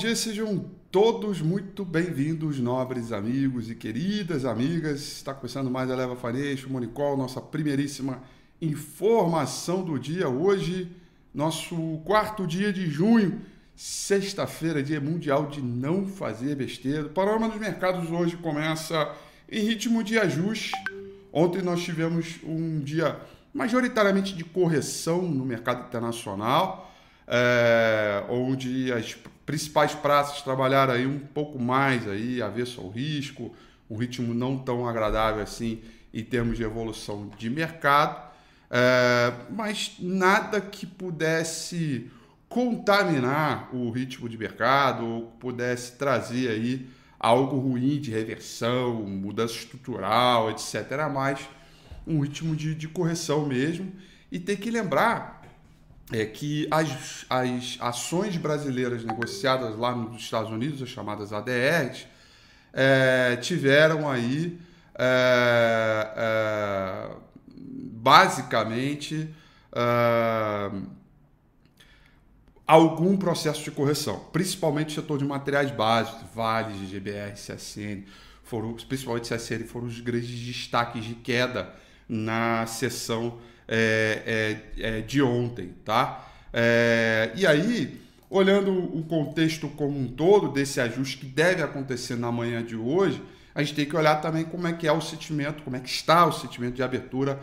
dia, sejam todos muito bem-vindos, nobres amigos e queridas amigas. Está começando mais a Leva Fareixo, Monicol, nossa primeiríssima informação do dia. Hoje, nosso quarto dia de junho, sexta-feira, dia mundial de não fazer besteira. O panorama dos mercados hoje começa em ritmo de ajuste. Ontem nós tivemos um dia majoritariamente de correção no mercado internacional é, onde as principais praças trabalharam aí um pouco mais aí, avesso ao risco, um ritmo não tão agradável assim em termos de evolução de mercado, é, mas nada que pudesse contaminar o ritmo de mercado ou pudesse trazer aí algo ruim de reversão, mudança estrutural, etc. Mais um ritmo de, de correção mesmo. E tem que lembrar é que as, as ações brasileiras negociadas lá nos Estados Unidos, as chamadas ADRs, é, tiveram aí é, é, basicamente é, algum processo de correção, principalmente o setor de materiais básicos, Vales, GBR, CSN, foram, principalmente CSN, foram os grandes destaques de queda na sessão é, é, é, de ontem, tá? É, e aí, olhando o contexto como um todo desse ajuste que deve acontecer na manhã de hoje, a gente tem que olhar também como é que é o sentimento, como é que está o sentimento de abertura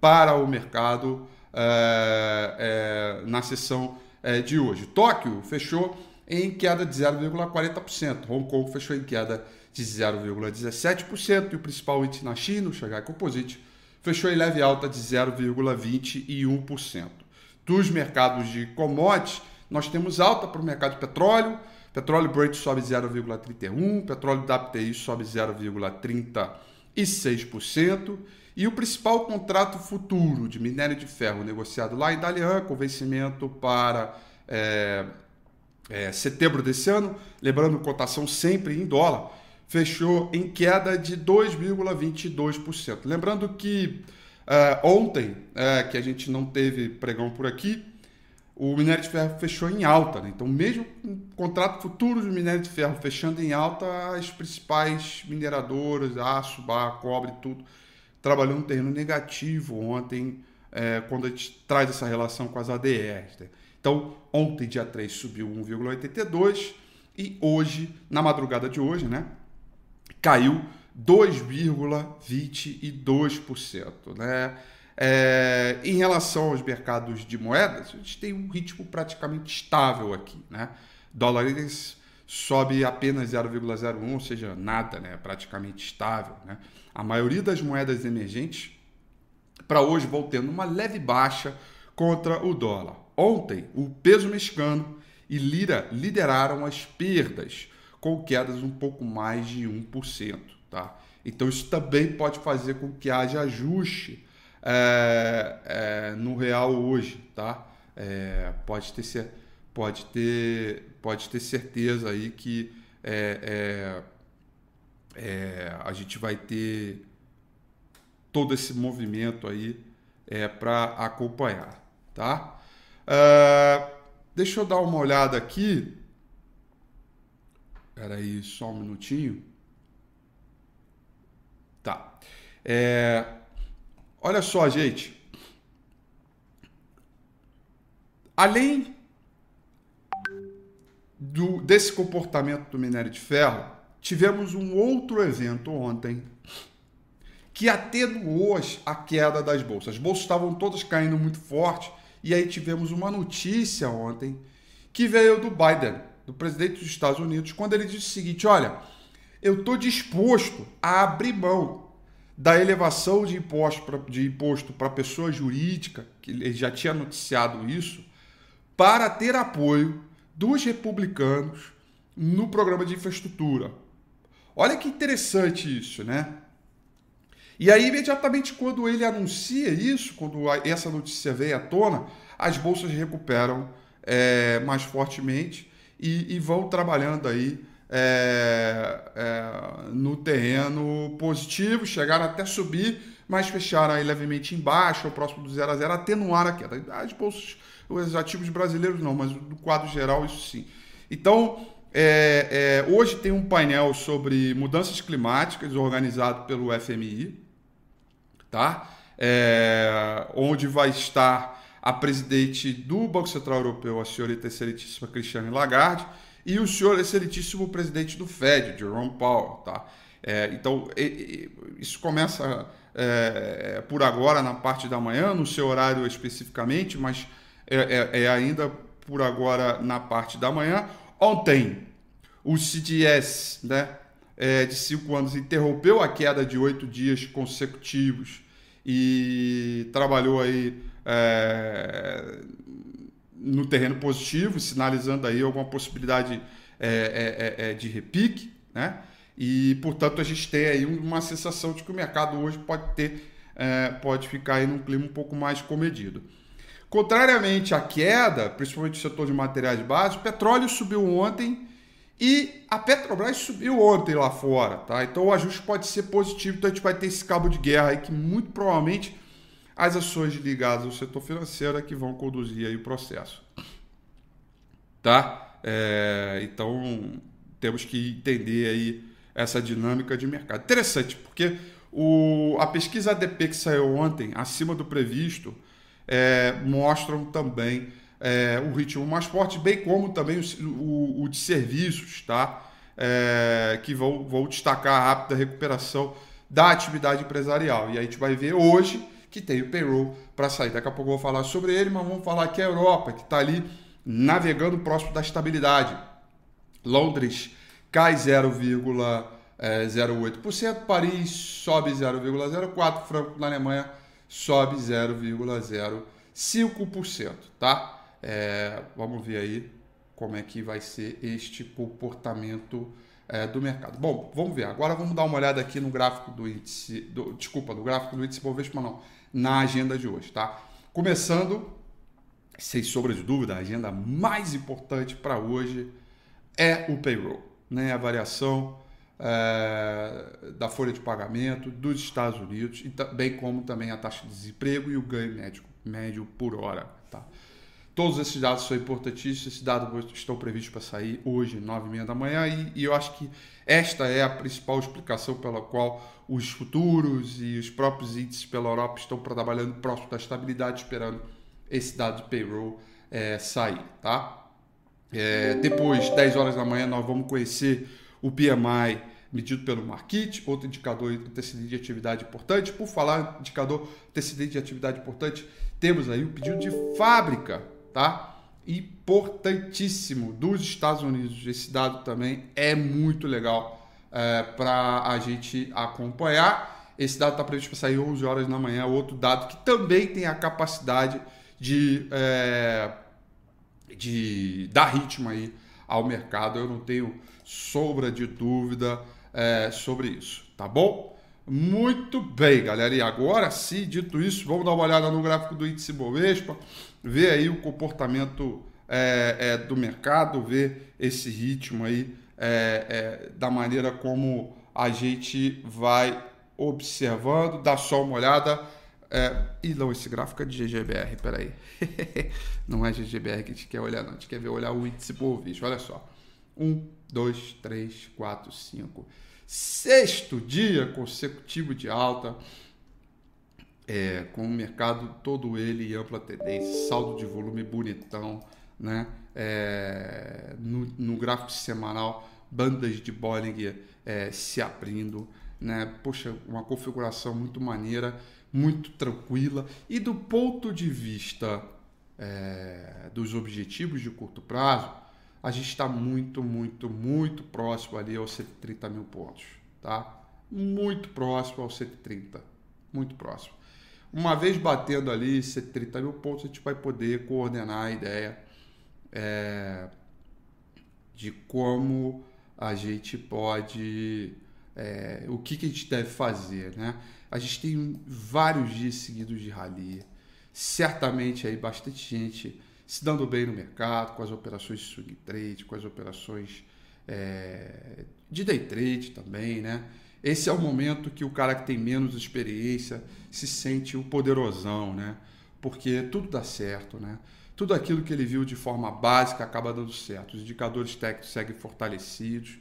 para o mercado é, na sessão de hoje. Tóquio fechou em queda de 0,40%, Hong Kong fechou em queda de 0,17% e o principal índice na China, o Shanghai Composite, fechou em leve alta de 0,21%. Dos mercados de commodities, nós temos alta para o mercado de petróleo. Petróleo Brent sobe 0,31%, petróleo WTI sobe 0,36%. E o principal contrato futuro de minério de ferro negociado lá em Dalian, com vencimento para é, é, setembro desse ano, lembrando cotação sempre em dólar, fechou em queda de 2,22%. Lembrando que uh, ontem, uh, que a gente não teve pregão por aqui, o minério de ferro fechou em alta. Né? Então, mesmo com contrato futuro de minério de ferro fechando em alta, as principais mineradoras, aço, barra, cobre, tudo, trabalhando um terreno negativo ontem, uh, quando a gente traz essa relação com as ADRs. Né? Então, ontem, dia 3, subiu 1,82% e hoje, na madrugada de hoje, né? Caiu 2,22%. Né? É, em relação aos mercados de moedas, a gente tem um ritmo praticamente estável aqui. Né? Dólar sobe apenas 0,01, ou seja, nada, né? praticamente estável. Né? A maioria das moedas emergentes para hoje vão tendo uma leve baixa contra o dólar. Ontem, o peso mexicano e lira lideraram as perdas, com quedas um pouco mais de 1%. Tá? Então isso também pode fazer com que haja ajuste é, é, no real hoje. Tá? É, pode, ter, pode, ter, pode ter certeza aí que é, é, é, a gente vai ter todo esse movimento aí é, para acompanhar. Tá? deixa eu dar uma olhada aqui Espera aí só um minutinho. Tá. É, olha só, gente. Além do, desse comportamento do minério de ferro, tivemos um outro evento ontem que atenuou a queda das bolsas. As bolsas estavam todas caindo muito forte e aí tivemos uma notícia ontem que veio do Biden do presidente dos Estados Unidos, quando ele disse o seguinte: olha, eu estou disposto a abrir mão da elevação de imposto para de imposto pessoa jurídica, que ele já tinha noticiado isso, para ter apoio dos republicanos no programa de infraestrutura. Olha que interessante isso, né? E aí, imediatamente quando ele anuncia isso, quando essa notícia veio à tona, as bolsas recuperam é, mais fortemente e, e vão trabalhando aí é, é, no terreno positivo, chegaram até subir, mas fecharam aí levemente embaixo, ao próximo do 0 a 0, atenuar a queda. As bolsas, os ativos brasileiros não, mas do quadro geral isso sim. Então, é, é, hoje tem um painel sobre mudanças climáticas organizado pelo FMI, tá? É, onde vai estar a presidente do Banco Central Europeu, a senhorita excelentíssima Cristiane Lagarde, e o senhor excelentíssimo presidente do Fed, Jerome Powell, tá? É, então, isso começa é, por agora na parte da manhã, no seu horário especificamente, mas é, é, é ainda por agora na parte da manhã. Ontem, o CDS né, é, de cinco anos interrompeu a queda de oito dias consecutivos e trabalhou aí é, no terreno positivo, sinalizando aí alguma possibilidade é, é, é, é de repique, né? E, portanto, a gente tem aí uma sensação de que o mercado hoje pode ter, pode ficar aí num clima um pouco mais comedido. Contrariamente à queda, principalmente no setor de materiais básicos, petróleo subiu ontem e a Petrobras subiu ontem lá fora, tá? Então o ajuste pode ser positivo, então a gente vai ter esse cabo de guerra aí que muito provavelmente as ações ligadas ao setor financeiro é que vão conduzir aí o processo. Tá? É, então temos que entender aí essa dinâmica de mercado. Interessante, porque o, a pesquisa ADP que saiu ontem, acima do previsto, é, mostram também é, o ritmo mais forte, bem como também o, o, o de serviços, tá? É, que vão, vão destacar a rápida recuperação da atividade empresarial. E a gente vai ver hoje que tem o payroll para sair. Daqui a pouco eu vou falar sobre ele, mas vamos falar que a Europa, que está ali navegando próximo da estabilidade. Londres cai 0,08%, Paris sobe 0,04%, Franco na Alemanha sobe 0,05%, tá? É, vamos ver aí como é que vai ser este comportamento é, do mercado. Bom, vamos ver. Agora vamos dar uma olhada aqui no gráfico do índice, do, desculpa, no gráfico do índice Bovespa não, na agenda de hoje, tá? Começando, sem sombra de dúvida, a agenda mais importante para hoje é o payroll, né? A variação é, da folha de pagamento dos Estados Unidos, e bem como também a taxa de desemprego e o ganho médio, médio por hora. Tá? Todos esses dados são importantíssimos, esses dados estão previstos para sair hoje, nove e meia da manhã, e, e, eu acho que esta é a principal explicação pela qual os futuros e os próprios índices pela Europa estão trabalhando próximo da estabilidade, esperando esse dado de payroll é, sair. Tá? É, depois, 10 horas da manhã, nós vamos conhecer o PMI medido pelo Market, outro indicador antecedente de atividade importante. Por falar indicador antecedente de atividade importante, temos aí o pedido de fábrica, tá? Importantíssimo dos Estados Unidos. Esse dado também é muito legal é, para a gente acompanhar. Esse dado está previsto para sair 11 horas da manhã. Outro dado que também tem a capacidade de, é, de dar ritmo aí ao mercado. Eu não tenho sombra de dúvida é, sobre isso, tá bom? Muito bem, galera. E agora sim, dito isso, vamos dar uma olhada no gráfico do índice Bovespa, ver aí o comportamento é, é, do mercado, ver esse ritmo aí é, é, da maneira como a gente vai observando. Dá só uma olhada. É, e não, esse gráfico é de GGBR, peraí. não é GGBR que a gente quer olhar, não. A gente quer ver olhar o índice Bovespa. Olha só. Um, dois, três, quatro, cinco. Sexto dia consecutivo de alta, é, com o mercado todo ele em ampla tendência, saldo de volume bonitão, né? É, no, no, gráfico semanal, bandas de Bollinger é, se abrindo, né? Poxa, uma configuração muito maneira, muito tranquila e do ponto de vista é, dos objetivos de curto prazo, a gente está muito, muito, muito próximo ali aos 130 mil pontos, tá? Muito próximo aos 130, muito próximo. Uma vez batendo ali 130 mil pontos, a gente vai poder coordenar a ideia é, de como a gente pode, é, o que, que a gente deve fazer, né? A gente tem vários dias seguidos de rally, certamente aí bastante gente se dando bem no mercado, com as operações de swing trade, com as operações é, de day trade também, né? Esse é o momento que o cara que tem menos experiência se sente o poderosão, né? Porque tudo dá certo, né? tudo aquilo que ele viu de forma básica acaba dando certo. Os indicadores técnicos seguem fortalecidos.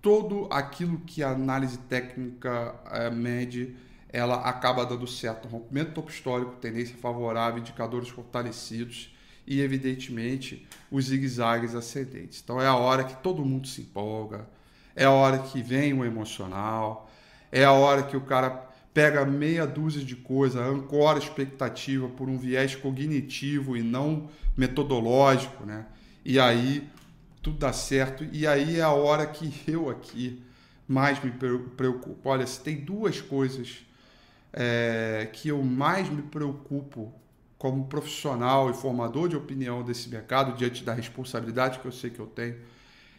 Todo aquilo que a análise técnica é, mede, ela acaba dando certo. Rompimento topo histórico, tendência favorável, indicadores fortalecidos e, evidentemente, os zigue-zagues ascendentes. Então é a hora que todo mundo se empolga, é a hora que vem o emocional, é a hora que o cara pega meia dúzia de coisas, ancora a expectativa por um viés cognitivo e não metodológico, né? E aí tudo dá certo. E aí é a hora que eu aqui mais me preocupo. Olha, se tem duas coisas é, que eu mais me preocupo como profissional e formador de opinião desse mercado, diante da responsabilidade que eu sei que eu tenho,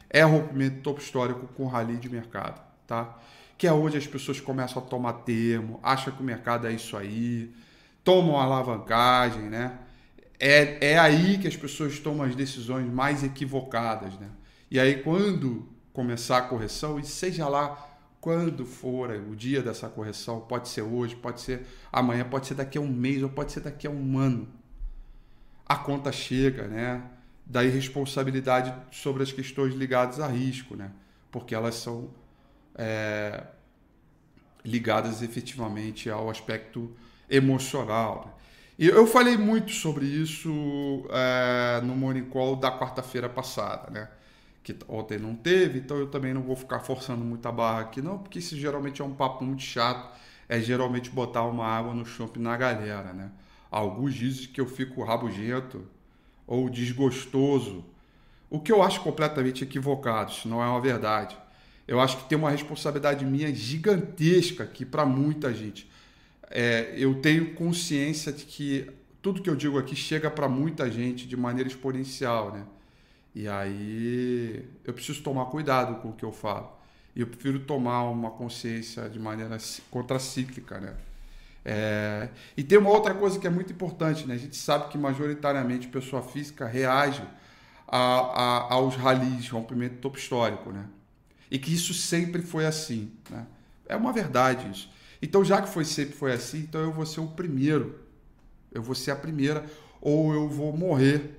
é rompimento topo histórico com rally de mercado, tá? que é onde as pessoas começam a tomar termo, acham que o mercado é isso aí, tomam alavancagem, né? É, é aí que as pessoas tomam as decisões mais equivocadas, né? E aí quando começar a correção, e seja lá quando for o dia dessa correção, pode ser hoje, pode ser amanhã, pode ser daqui a um mês ou pode ser daqui a um ano. A conta chega, né? Da irresponsabilidade sobre as questões ligadas a risco, né? Porque elas são é, ligadas efetivamente ao aspecto emocional. Né? E eu falei muito sobre isso é, no Morning Call da quarta-feira passada, né? Que ontem não teve, então eu também não vou ficar forçando muita barra aqui, não, porque isso geralmente é um papo muito chato. É geralmente botar uma água no chope na galera, né? Alguns dizem que eu fico rabugento ou desgostoso, o que eu acho completamente equivocado, isso não é uma verdade eu acho que tem uma responsabilidade minha gigantesca aqui para muita gente. É, eu tenho consciência de que tudo que eu digo aqui chega para muita gente de maneira exponencial, né? E aí eu preciso tomar cuidado com o que eu falo. E eu prefiro tomar uma consciência de maneira contracíclica, né? É... E tem uma outra coisa que é muito importante, né? A gente sabe que majoritariamente pessoa física reage a, a, aos ralis, rompimento topo histórico, né? E que isso sempre foi assim. Né? É uma verdade isso. Então, já que foi sempre foi assim, então eu vou ser o primeiro. Eu vou ser a primeira, ou eu vou morrer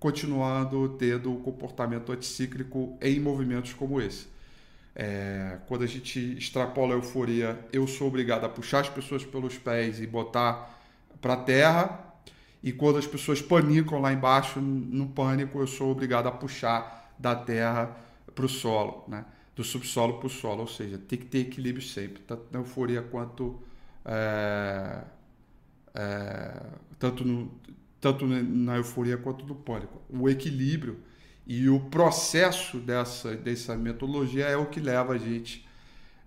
continuando tendo o comportamento anticíclico em movimentos como esse. É, quando a gente extrapola a euforia, eu sou obrigado a puxar as pessoas pelos pés e botar para terra. E quando as pessoas panicam lá embaixo, no pânico, eu sou obrigado a puxar da terra para o solo, né? do subsolo para o solo, ou seja, tem que ter equilíbrio sempre, tanto na euforia quanto é, é, tanto, no, tanto na euforia quanto no pânico. O equilíbrio e o processo dessa, dessa metodologia é o que leva a gente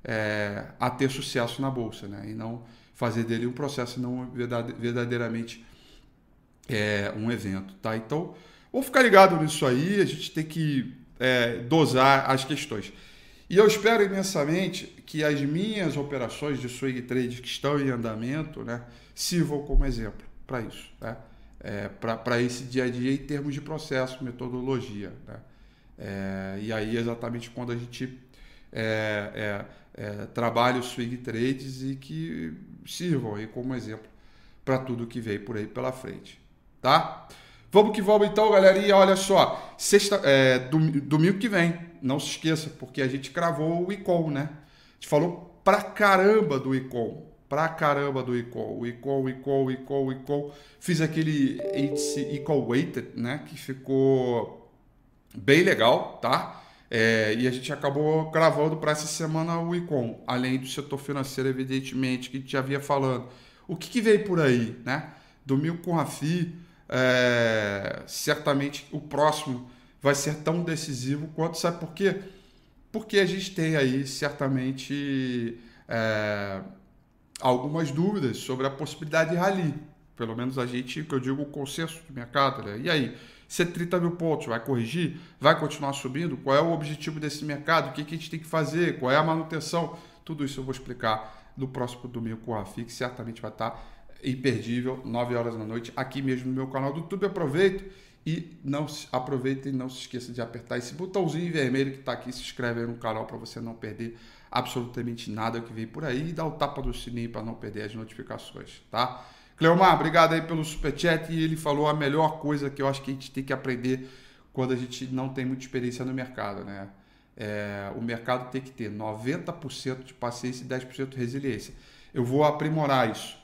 é, a ter sucesso na bolsa, né? E não fazer dele um processo, não verdadeiramente é, um evento, tá? Então, vou ficar ligado nisso aí. A gente tem que é, dosar as questões. E eu espero imensamente que as minhas operações de swing trade que estão em andamento né, sirvam como exemplo para isso, né? É, para esse dia a dia em termos de processo, metodologia. Né? É, e aí exatamente quando a gente é, é, é trabalha os swing trades e que sirvam aí como exemplo para tudo que veio por aí pela frente. Tá? Vamos que vamos então, galerinha. Olha só, sexta, é, domingo que vem, não se esqueça, porque a gente cravou o ICOM, né? A gente falou pra caramba do ICOM. Pra caramba do ICOM, o ICOM, o ICOM. Fiz aquele ICOM Weighted, né? Que ficou bem legal, tá? É, e a gente acabou gravando para essa semana o ICOM, além do setor financeiro, evidentemente, que a gente já havia falando. O que, que veio por aí, né? Domingo com a FI, é, certamente o próximo vai ser tão decisivo quanto. Sabe por quê? Porque a gente tem aí certamente é, algumas dúvidas sobre a possibilidade de rally. Pelo menos a gente, que eu digo, o consenso de mercado. Né? E aí, 130 mil pontos, vai corrigir? Vai continuar subindo? Qual é o objetivo desse mercado? O que, que a gente tem que fazer? Qual é a manutenção? Tudo isso eu vou explicar no próximo domingo com a que certamente vai estar imperdível, 9 horas da noite, aqui mesmo no meu canal do YouTube. Aproveito e não se, aproveita e não se esqueça de apertar esse botãozinho vermelho que está aqui, se inscreve aí no canal para você não perder absolutamente nada que vem por aí e dá o tapa do sininho para não perder as notificações, tá? Cleomar, obrigado aí pelo superchat. E ele falou a melhor coisa que eu acho que a gente tem que aprender quando a gente não tem muita experiência no mercado, né? É, o mercado tem que ter 90% de paciência e 10% de resiliência. Eu vou aprimorar isso.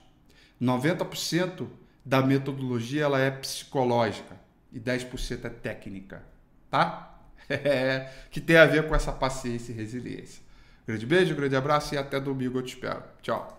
90% da metodologia ela é psicológica e 10% é técnica, tá? É, que tem a ver com essa paciência e resiliência. Grande beijo, grande abraço e até domingo eu te espero. Tchau.